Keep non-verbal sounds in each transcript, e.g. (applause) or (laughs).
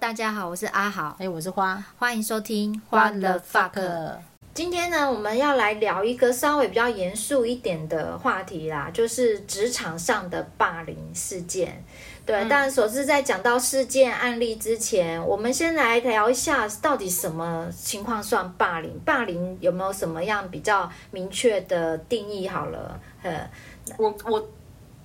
大家好，我是阿豪，哎，我是花，欢迎收听花了 fuck。今天呢，我们要来聊一个稍微比较严肃一点的话题啦，就是职场上的霸凌事件。对，嗯、但首次在讲到事件案例之前，我们先来聊一下，到底什么情况算霸凌？霸凌有没有什么样比较明确的定义？好了，呃，我我。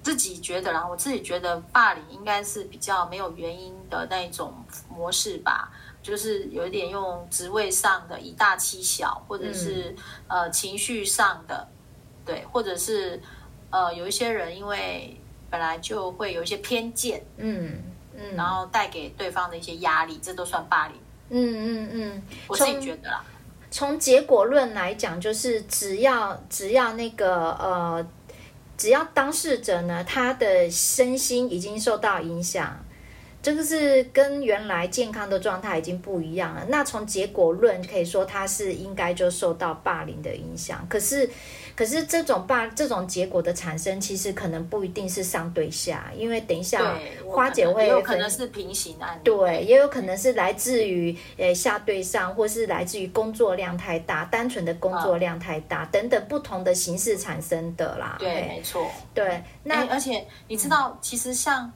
自己觉得啦，我自己觉得霸凌应该是比较没有原因的那一种模式吧，就是有一点用职位上的以大欺小，或者是、嗯、呃情绪上的，对，或者是呃有一些人因为本来就会有一些偏见，嗯嗯，然后带给对方的一些压力，这都算霸凌。嗯嗯嗯，我自己觉得啦，从结果论来讲，就是只要只要那个呃。只要当事者呢，他的身心已经受到影响，这个是跟原来健康的状态已经不一样了。那从结果论可以说他是应该就受到霸凌的影响。可是，可是这种霸这种结果的产生，其实可能不一定是上对下，因为等一下花姐会有可能是平行案例，对，也有可能是来自于诶下对上，或是来自于工作量太大，单纯的工作量太大、嗯、等等不同的形式产生的啦。对，没错。对，那而且你知道，其实像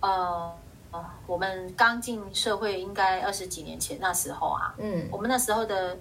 呃呃，我们刚进社会应该二十几年前那时候啊，嗯，我们那时候的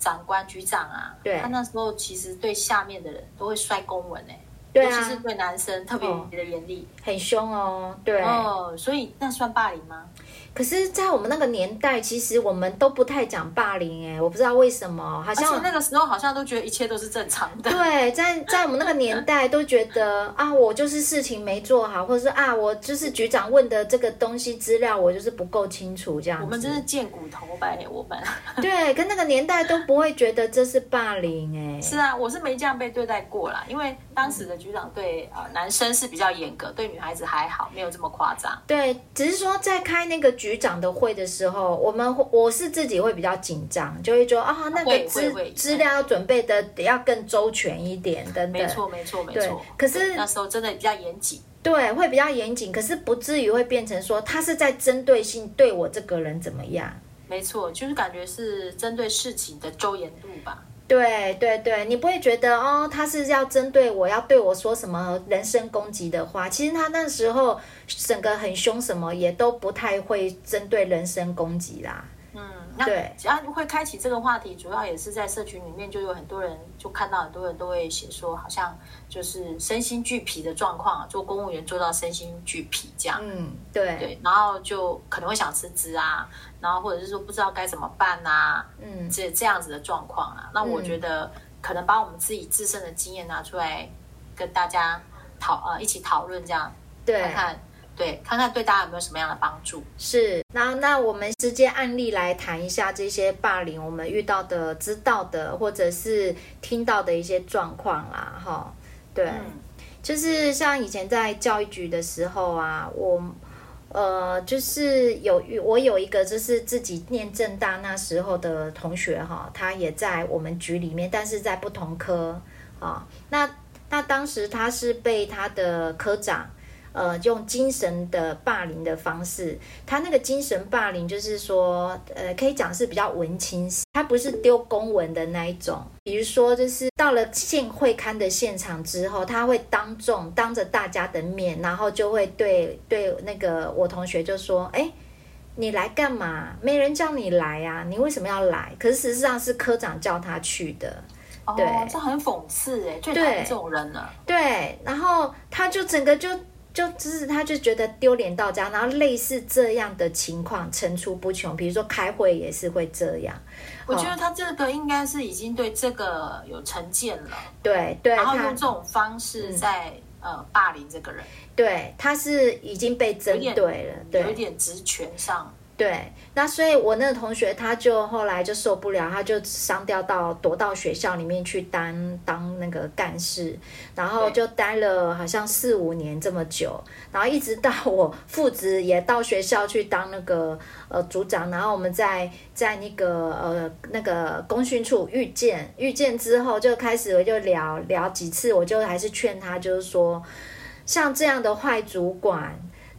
长官局长啊，对，他那时候其实对下面的人都会摔公文哎，对啊，尤其是对男生特别的严厉，很凶哦，对哦，所以那算霸凌吗？可是，在我们那个年代，其实我们都不太讲霸凌哎，我不知道为什么，好像那个时候好像都觉得一切都是正常的。(laughs) 对，在在我们那个年代，都觉得 (laughs) 啊，我就是事情没做好，或者是啊，我就是局长问的这个东西资料，我就是不够清楚这样。我们真是贱骨头呗，我们。(laughs) 对，跟那个年代都不会觉得这是霸凌哎。是啊，我是没这样被对待过啦，因为当时的局长对啊、呃、男生是比较严格，对女孩子还好，没有这么夸张。对，只是说在开那个。局长的会的时候，我们我是自己会比较紧张，就会说啊，那个资资料要准备的得要更周全一点等等。没错，没错，没错。可是那时候真的比较严谨，对，会比较严谨，可是不至于会变成说他是在针对性对我这个人怎么样。没错，就是感觉是针对事情的周延度吧。对对对，你不会觉得哦，他是要针对我，要对我说什么人身攻击的话。其实他那时候整个很凶，什么也都不太会针对人身攻击啦。嗯，那对，只要会开启这个话题，主要也是在社群里面，就有很多人就看到很多人都会写说，好像就是身心俱疲的状况，做公务员做到身心俱疲这样。嗯，对对，然后就可能会想辞职啊。然后或者是说不知道该怎么办啊，嗯，这这样子的状况啊，那我觉得可能把我们自己自身的经验拿出来跟大家讨呃一起讨论，这样对，看看对，看看对大家有没有什么样的帮助。是，那那我们直接案例来谈一下这些霸凌我们遇到的、知道的或者是听到的一些状况啦，哈，对，嗯，就是像以前在教育局的时候啊，我。呃，就是有我有一个，就是自己念正大那时候的同学哈，他也在我们局里面，但是在不同科啊。那那当时他是被他的科长。呃，用精神的霸凌的方式，他那个精神霸凌就是说，呃，可以讲是比较文青，他不是丢公文的那一种。比如说，就是到了县会刊的现场之后，他会当众当着大家的面，然后就会对对那个我同学就说：“哎，你来干嘛？没人叫你来啊，你为什么要来？”可是事实上是科长叫他去的。对，哦，这很讽刺哎，最讨厌这种人了。对，然后他就整个就。就只是他就觉得丢脸到家，然后类似这样的情况层出不穷。比如说开会也是会这样。我觉得他这个应该是已经对这个有成见了，对对，然后用这种方式在、嗯、呃霸凌这个人。对，他是已经被针对了，对，有点职权上。对，那所以我那个同学他就后来就受不了，他就上调到躲到学校里面去当当那个干事，然后就待了好像四五年这么久，然后一直到我父子也到学校去当那个呃组长，然后我们在在那个呃那个公训处遇见遇见之后就开始我就聊聊几次，我就还是劝他就是说，像这样的坏主管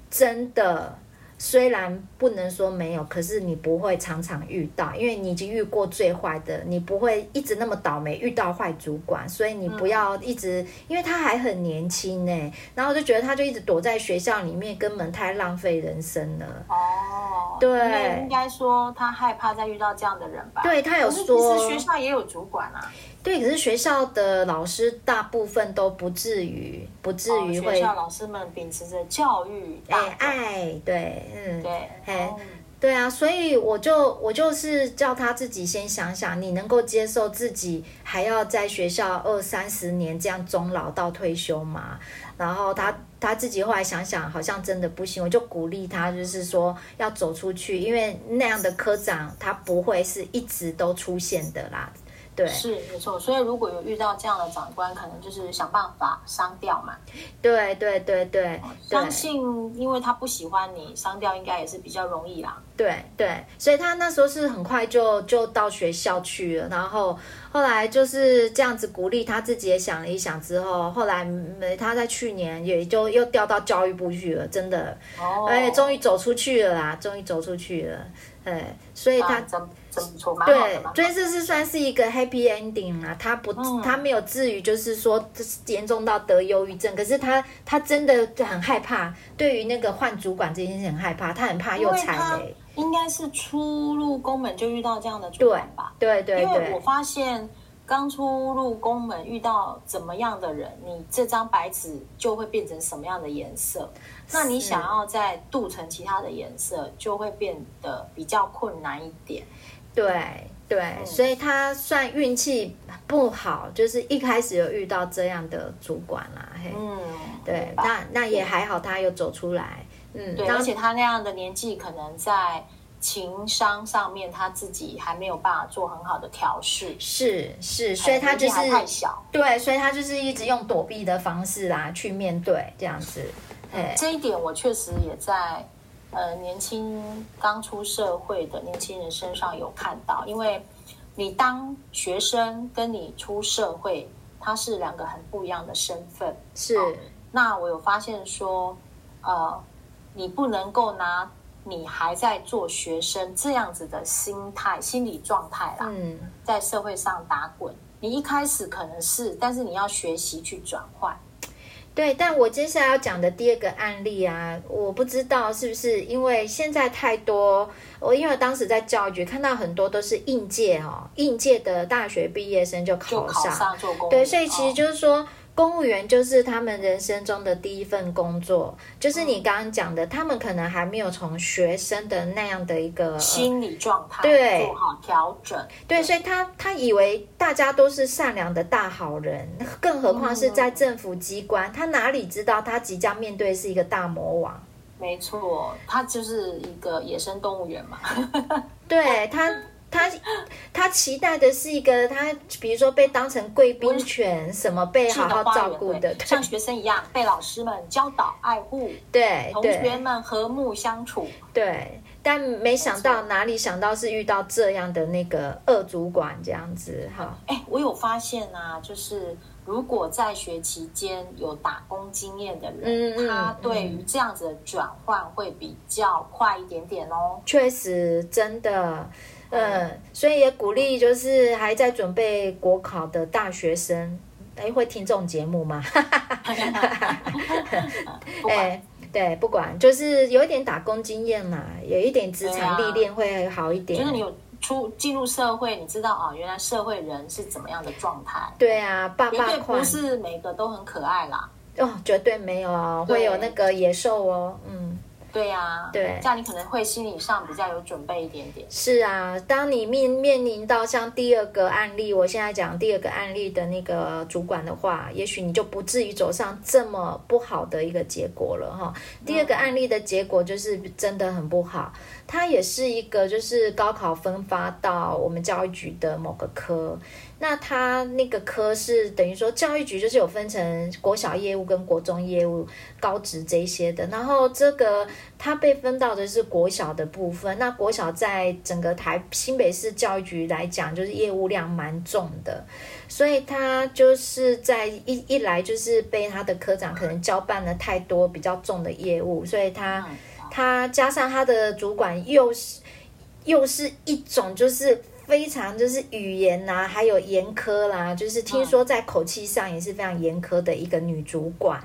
真的。虽然不能说没有，可是你不会常常遇到，因为你已经遇过最坏的，你不会一直那么倒霉遇到坏主管，所以你不要一直，嗯、因为他还很年轻呢。然后我就觉得他就一直躲在学校里面，根本太浪费人生了。哦，对，应该说他害怕再遇到这样的人吧？对，他有说，其实学校也有主管啊。对，可是学校的老师大部分都不至于，不至于会。哦、学校老师们秉持着教育哎爱，对，嗯，对，哎、哦，对啊，所以我就我就是叫他自己先想想，你能够接受自己还要在学校二三十年这样终老到退休吗？然后他他自己后来想想，好像真的不行，我就鼓励他，就是说要走出去，因为那样的科长他不会是一直都出现的啦。对，是没错，所以如果有遇到这样的长官，可能就是想办法删掉嘛。对对对对，相信因为他不喜欢你，删掉应该也是比较容易啦。对对，所以他那时候是很快就就到学校去了，然后后来就是这样子鼓励他自己也想了一想之后，后来没他在去年也就又调到教育部去了，真的，哦，哎，终于走出去了啦，终于走出去了。哎，所以他、啊、对，所以这是算是一个 happy ending 啊。他不，嗯、他没有至于就是说严重到得忧郁症，可是他他真的很害怕，对于那个换主管这件事很害怕，他很怕又踩雷。应该是初入宫门就遇到这样的主管吧？对对对，对，因为我发现。刚出入宫门遇到怎么样的人，你这张白纸就会变成什么样的颜色。那你想要再镀成其他的颜色，就会变得比较困难一点。对对、嗯，所以他算运气不好，就是一开始有遇到这样的主管啦。嘿，嗯，对，那那也还好，他有走出来。嗯，对，而且他那样的年纪，可能在。情商上面他自己还没有办法做很好的调试，是是，所以他就是太小，对，所以他就是一直用躲避的方式啦去面对这样子。哎，这一点我确实也在呃年轻刚出社会的年轻人身上有看到，因为你当学生跟你出社会，他是两个很不一样的身份。是，哦，那我有发现说，呃，你不能够拿。你还在做学生这样子的心态、心理状态啦，嗯，在社会上打滚，你一开始可能是，但是你要学习去转换。对，但我接下来要讲的第二个案例啊，我不知道是不是因为现在太多，我因为当时在教育局看到很多都是应届哦，应届的大学毕业生就考上，对，所以其实就是说。哦公务员就是他们人生中的第一份工作，就是你刚刚讲的，他们可能还没有从学生的那样的一个心理状态对。做好调整，对，对，所以他他以为大家都是善良的大好人，更何况是在政府机关，嗯，他哪里知道他即将面对是一个大魔王？没错，他就是一个野生动物园嘛，对他。他他期待的是一个他，比如说被当成贵宾犬，什么被好好照顾的，像学生一样被老师们教导爱护，对，同学们和睦相处，对。但没想到哪里想到是遇到这样的那个二主管这样子哈。哎，我有发现啊，就是如果在学期间有打工经验的人，嗯、他对于这样子的转换会比较快一点点哦。确实，真的。嗯，所以也鼓励就是还在准备国考的大学生，哎，会听这种节目吗？(laughs) 哎，对，不管，就是有一点打工经验嘛，有一点职场历练会好一点。就是你有出进入社会，你知道啊，原来社会人是怎么样的状态？对啊，爸爸不是每个都很可爱啦。哦，绝对没有哦，会有那个野兽哦，嗯。对呀、啊，对，这样你可能会心理上比较有准备一点点。是啊，当你面面临到像第二个案例，我现在讲第二个案例的那个主管的话，也许你就不至于走上这么不好的一个结果了哈。第二个案例的结果就是真的很不好，它也是一个就是高考分发到我们教育局的某个科。那他那个科是等于说教育局就是有分成国小业务跟国中业务高职这些的，然后这个他被分到的是国小的部分。那国小在整个台新北市教育局来讲，就是业务量蛮重的，所以他就是在一一来就是被他的科长可能交办了太多比较重的业务，所以他。他加上他的主管又是又是一种就是非常就是语言呐、啊，还有严苛啦，就是听说在口气上也是非常严苛的一个女主管，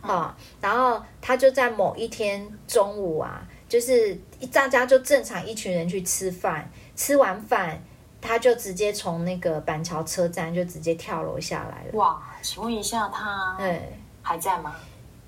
哈、嗯。然后她就在某一天中午啊，就是大家就正常一群人去吃饭，吃完饭。她就直接从那个板桥车站就直接跳楼下来了。哇，请问一下她，对，还在吗？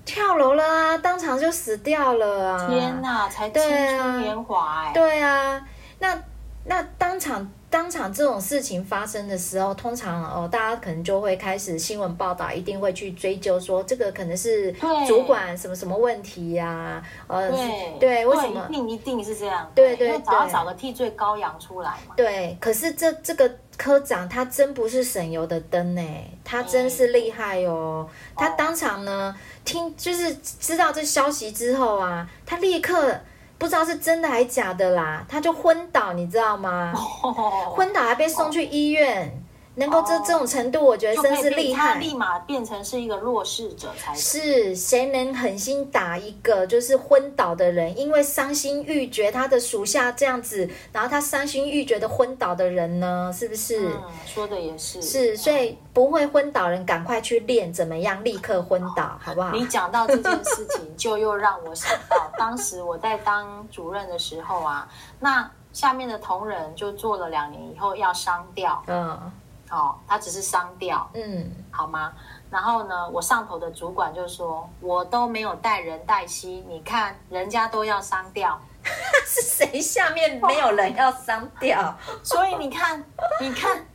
跳楼了啊，当场就死掉了啊！天哪，才青春年华哎。对啊，那那当场。当场这种事情发生的时候，通常哦，大家可能就会开始新闻报道，一定会去追究说这个可能是主管什么什么问题呀、啊？呃，对，对，为什么？一定一定是这样。对对对，找要找个替罪羔羊出来嘛。对，可是这这个科长他真不是省油的灯呢，他真是厉害哦。他当场呢，听就是知道这消息之后啊，他立刻。不知道是真的还是假的啦，他就昏倒，你知道吗？Oh. 昏倒还被送去医院。Oh. 能够这这种程度，我觉得真是厉害。他立马变成是一个弱势者才是。谁能狠心打一个就是昏倒的人？因为伤心欲绝，他的属下这样子，然后他伤心欲绝的昏倒的人呢？是不是？嗯，说的也是。是，所以不会昏倒人赶快去练怎么样立刻昏倒，好不好？你讲到这件事情，就又让我想到当时我在当主任的时候啊，那下面的同仁就做了两年以后要商调，嗯。哦，他只是商调，嗯，好吗？然后呢，我上头的主管就说，我都没有带人带心，你看人家都要商调，(laughs) 是谁下面没有人要商调？(laughs) 所以你看，你看，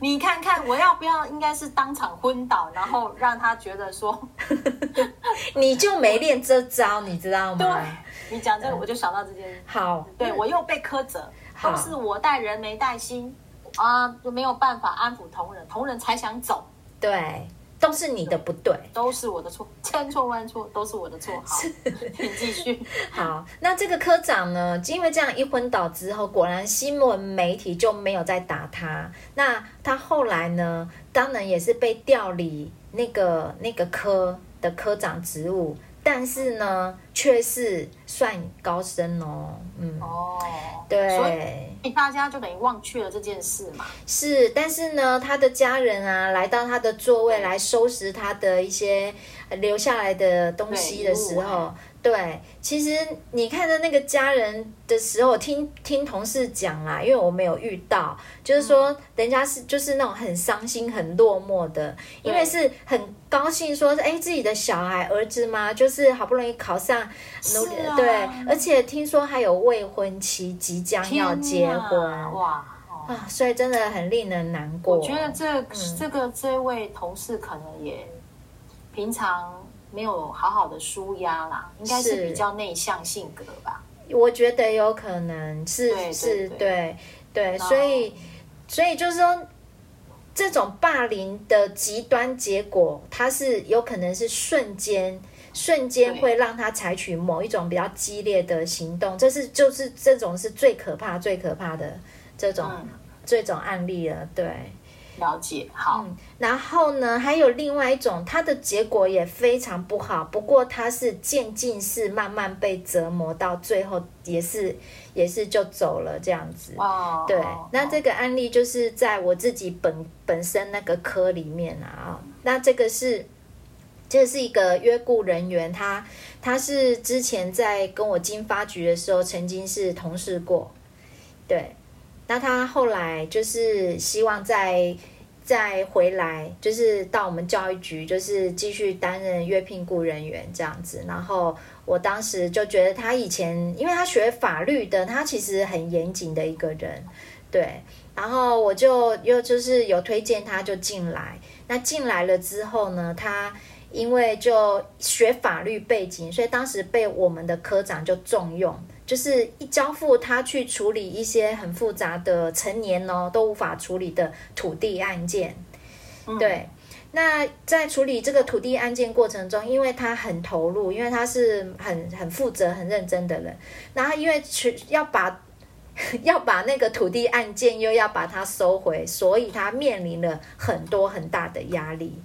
你看看，我要不要应该是当场昏倒，然后让他觉得说，(laughs) 你就没练这招，你知道吗？对，你讲这个，我就想到这件事。好，对我又被苛责，都是我带人没带心。啊，就没有办法安抚同仁，同仁才想走。对，都是你的不对，都是我的错，千错万错都是我的错。好，请继续。(laughs) 好，那这个科长呢？因为这样一昏倒之后，果然新闻媒体就没有再打他。那他后来呢？当然也是被调离那个那个科的科长职务。但是呢，却是算高深哦，嗯，哦，对，所以大家就等于忘却了这件事嘛。是，但是呢，他的家人啊，来到他的座位来收拾他的一些留下来的东西的时候。对，其实你看着那个家人的时候，听听同事讲啦，因为我没有遇到，就是说人家是就是那种很伤心、很落寞的，因为是很高兴说，哎，自己的小孩儿子嘛，就是好不容易考上，努力，啊、对，而且听说还有未婚妻即将要结婚，哇啊，所以真的很令人难过。我觉得这、嗯、这个这位同事可能也平常。没有好好的舒压啦，应该是比较内向性格吧。我觉得有可能是是，对对，所以所以就是说，这种霸凌的极端结果，它是有可能是瞬间瞬间会让他采取某一种比较激烈的行动，这是就是这种是最可怕最可怕的这种、嗯、这种案例了，对。了解，好、嗯。然后呢，还有另外一种，它的结果也非常不好。不过它是渐进式，慢慢被折磨到最后，也是也是就走了这样子。哦，对。那这个案例就是在我自己本本身那个科里面啊。那这个是，这是一个约雇人员，他他是之前在跟我经发局的时候，曾经是同事过，对。那他后来就是希望再再回来，就是到我们教育局，就是继续担任约聘雇人员这样子。然后我当时就觉得他以前，因为他学法律的，他其实很严谨的一个人，对。然后我就又就是有推荐他就进来。那进来了之后呢，他因为就学法律背景，所以当时被我们的科长就重用。就是一交付他去处理一些很复杂的成年哦都无法处理的土地案件，嗯、对。那在处理这个土地案件过程中，因为他很投入，因为他是很很负责、很认真的人，然后因为去要把 (laughs) 要把那个土地案件又要把它收回，所以他面临了很多很大的压力。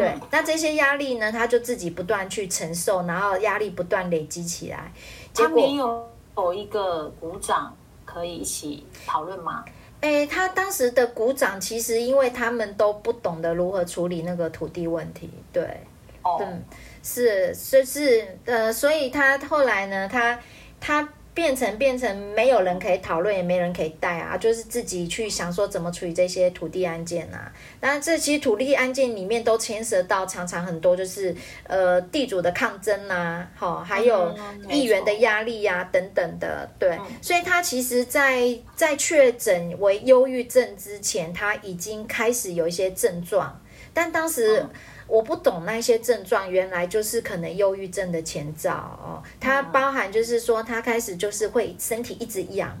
对，嗯、那这些压力呢，他就自己不断去承受，然后压力不断累积起来。他没有有一个鼓掌可以一起讨论吗？哎，他当时的鼓掌其实因为他们都不懂得如何处理那个土地问题，对，哦、嗯，是，就是，呃，所以他后来呢，他他。变成变成没有人可以讨论，也没人可以带啊，就是自己去想说怎么处理这些土地案件啊。当然，这些土地案件里面都牵涉到常常很多，就是呃地主的抗争呐、啊，好，还有议员的压力呀、啊、等等的。对，所以他其实在在确诊为忧郁症之前，他已经开始有一些症状，但当时。我不懂那些症状，原来就是可能忧郁症的前兆哦。它包含就是说，他开始就是会身体一直痒，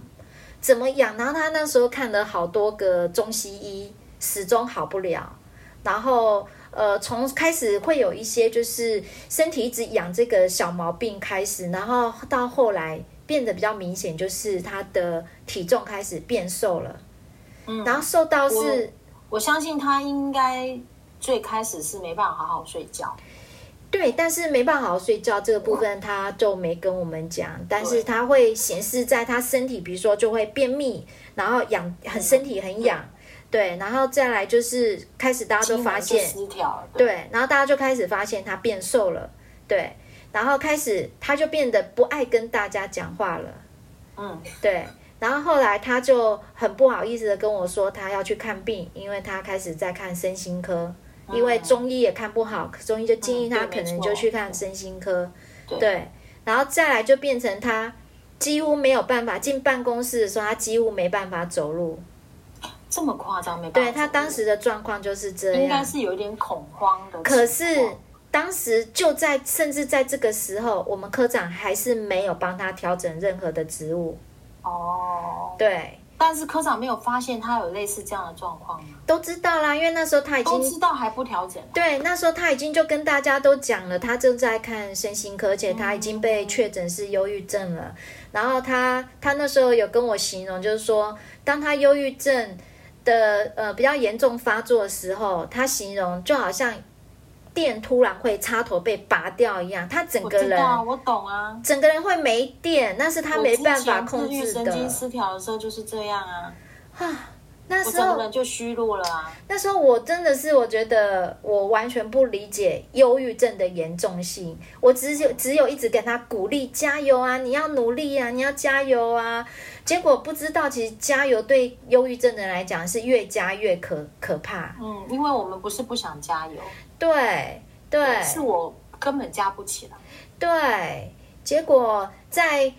怎么痒？然后他那时候看了好多个中西医，始终好不了。然后呃，从开始会有一些就是身体一直痒这个小毛病开始，然后到后来变得比较明显，就是他的体重开始变瘦了。嗯，然后瘦到是，我，我相信他应该。最开始是没办法好好睡觉，对，但是没办法好好睡觉这个部分他就没跟我们讲，但是他会显示在他身体，比如说就会便秘，然后痒，很身体很痒，对，然后再来就是开始大家都发现失调，对，然后大家就开始发现他变瘦了，对，然后开始他就变得不爱跟大家讲话了，嗯，对，然后后来他就很不好意思的跟我说他要去看病，因为他开始在看身心科。因为中医也看不好，中医就建议他可能就去看身心科，对，然后再来就变成他几乎没有办法进办公室的时候，他几乎没办法走路，这么夸张？没办法？对，他当时的状况就是这样，应该是有点恐慌的。可是当时就在甚至在这个时候，我们科长还是没有帮他调整任何的职务。哦，对。但是科长没有发现他有类似这样的状况吗？都知道啦，因为那时候他已经都知道还不调整。对，那时候他已经就跟大家都讲了，他正在看身心科，而且他已经被确诊是忧郁症了。嗯、然后他他那时候有跟我形容，就是说，当他忧郁症的呃比较严重发作的时候，他形容就好像。电突然会插头被拔掉一样，他整个人，我，我懂啊，整个人会没电，那是他没办法控制的。神经失调的时候就是这样啊，(sighs) 啊，那时候就虚弱了啊。那时候我真的是，我觉得我完全不理解忧郁症的严重性，我只有只有一直给他鼓励，加油啊，你要努力啊，你要加油啊。结果不知道，其实加油对忧郁症的人来讲是越加越可可怕。嗯，因为我们不是不想加油。对对，是我根本加不起来。对，结果在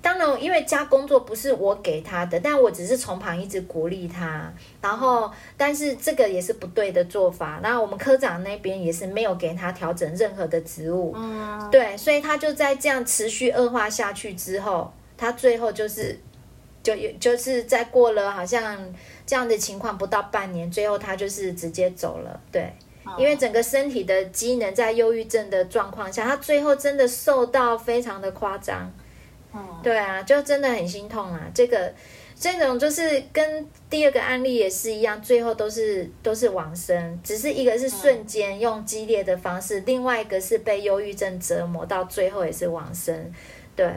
当然，因为加工作不是我给他的，但我只是从旁一直鼓励他。然后，但是这个也是不对的做法。然后我们科长那边也是没有给他调整任何的职务。嗯，对，所以他就在这样持续恶化下去之后，他最后就是就就是在过了好像这样的情况不到半年，最后他就是直接走了。对。因为整个身体的机能在忧郁症的状况下，他最后真的瘦到非常的夸张。嗯，对啊，就真的很心痛啊。这个这种就是跟第二个案例也是一样，最后都是都是往生，只是一个是瞬间用激烈的方式，另外一个是被忧郁症折磨到最后也是往生。对，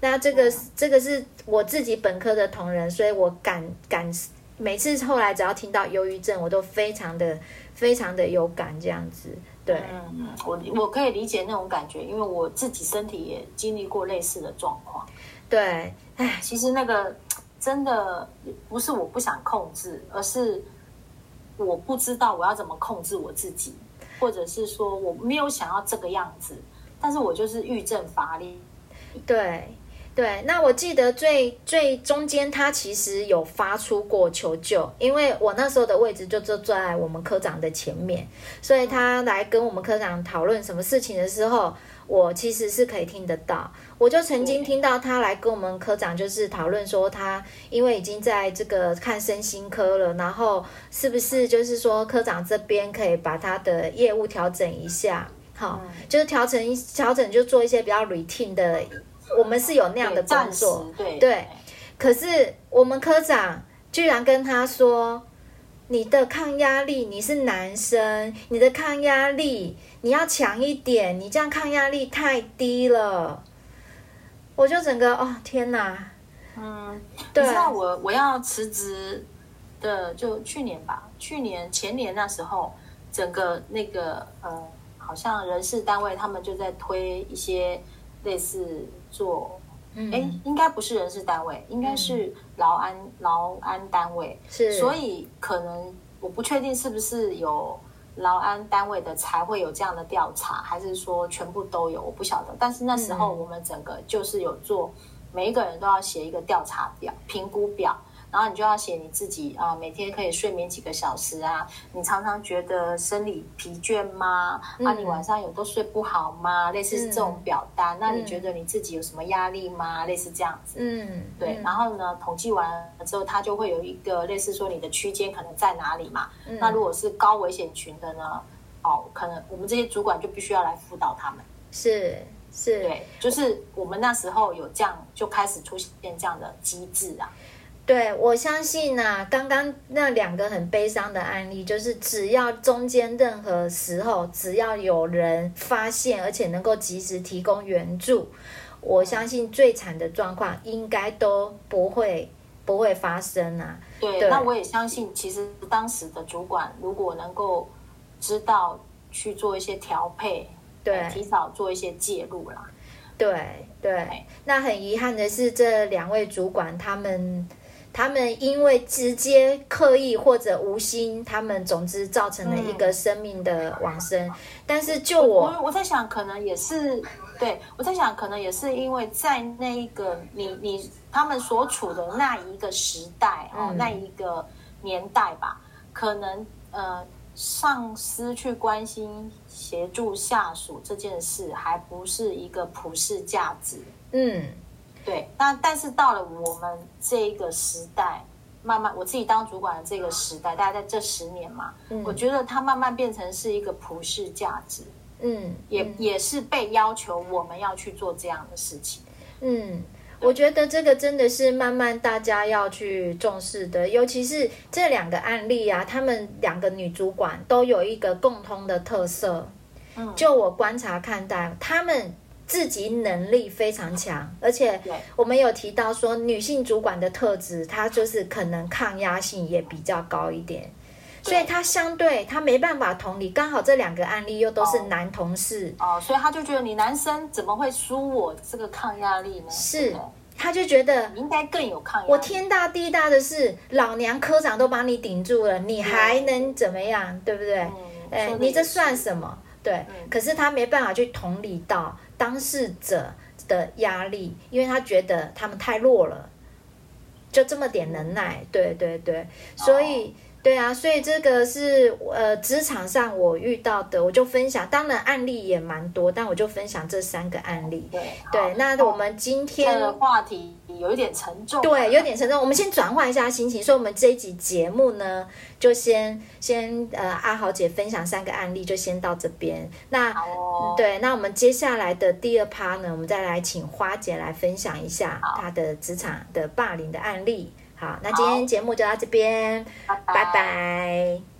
那这个这个是我自己本科的同仁，所以我感感每次后来只要听到忧郁症，我都非常的。非常的有感，这样子，对，嗯，我我可以理解那种感觉，因为我自己身体也经历过类似的状况。对，哎，其实那个真的不是我不想控制，而是我不知道我要怎么控制我自己，或者是说我没有想要这个样子，但是我就是郁症乏力。对。对，那我记得最最中间，他其实有发出过求救，因为我那时候的位置就坐在我们科长的前面，所以他来跟我们科长讨论什么事情的时候，我其实是可以听得到。我就曾经听到他来跟我们科长就是讨论说，他因为已经在这个看身心科了，然后是不是就是说科长这边可以把他的业务调整一下，好，就是调整调整，就做一些比较 routine 的。我们是有那样的工作，对，对，可是我们科长居然跟他说：“你的抗压力，你是男生，你的抗压力你要强一点，你这样抗压力太低了。”我就整个哦天哪，嗯，对，你知道我我要辞职的就去年吧，去年前年那时候，整个那个呃，好像人事单位他们就在推一些类似做。哎、嗯，应该不是人事单位，应该是劳安、嗯、劳安单位。是，所以可能我不确定是不是有劳安单位的才会有这样的调查，还是说全部都有，我不晓得。但是那时候我们整个就是有做，每一个人都要写一个调查表、评估表。然后你就要写你自己啊，每天可以睡眠几个小时啊？你常常觉得生理疲倦吗？嗯、啊，你晚上有都睡不好吗？类似是这种表单。嗯、那你觉得你自己有什么压力吗？嗯、类似这样子。嗯，对。嗯、然后呢，统计完了之后，它就会有一个类似说你的区间可能在哪里嘛。嗯、那如果是高危险群的呢？哦，可能我们这些主管就必须要来辅导他们。是是，对，就是我们那时候有这样就开始出现这样的机制啊。对，我相信呐、啊，刚刚那两个很悲伤的案例，就是只要中间任何时候，只要有人发现，而且能够及时提供援助，我相信最惨的状况应该都不会不会发生啊。对，对那我也相信，其实当时的主管如果能够知道去做一些调配，对，提早做一些介入啦。对对，对那很遗憾的是，这两位主管他们。他们因为直接刻意或者无心，他们总之造成了一个生命的往生。嗯、但是就我我，我在想，可能也是对我在想，可能也是因为在那一个你你他们所处的那一个时代哦，嗯、那一个年代吧，可能呃上司去关心协助下属这件事，还不是一个普世价值。嗯。对，那但是到了我们这一个时代，慢慢我自己当主管的这个时代，大概在这十年嘛，嗯、我觉得它慢慢变成是一个普世价值，嗯，也、嗯、也是被要求我们要去做这样的事情，嗯，我觉得这个真的是慢慢大家要去重视的，尤其是这两个案例啊，他们两个女主管都有一个共通的特色，嗯，就我观察看待他们。自己能力非常强，而且我们有提到说，女性主管的特质，她就是可能抗压性也比较高一点，所以她相对她没办法同理。刚好这两个案例又都是男同事哦，哦，所以她就觉得你男生怎么会输我这个抗压力呢？是，他就觉得你应该更有抗压。我天大地大的事，老娘科长都把你顶住了，你还能怎么样？对，不对？嗯、哎，你这算什么？对，嗯、可是他没办法去同理到。当事者的压力，因为他觉得他们太弱了，就这么点能耐，对对对，所以。对啊，所以这个是呃职场上我遇到的，我就分享。当然案例也蛮多，但我就分享这三个案例。对对，那我们今天的话题有一点沉重，对，有点沉重。我们先转换一下心情，所以我们这一集节目呢，就先先呃阿豪姐分享三个案例，就先到这边。那、哦、对，那我们接下来的第二趴呢，我们再来请花姐来分享一下她的职场的霸凌的案例。好，那今天节目就到这边，拜拜。拜拜。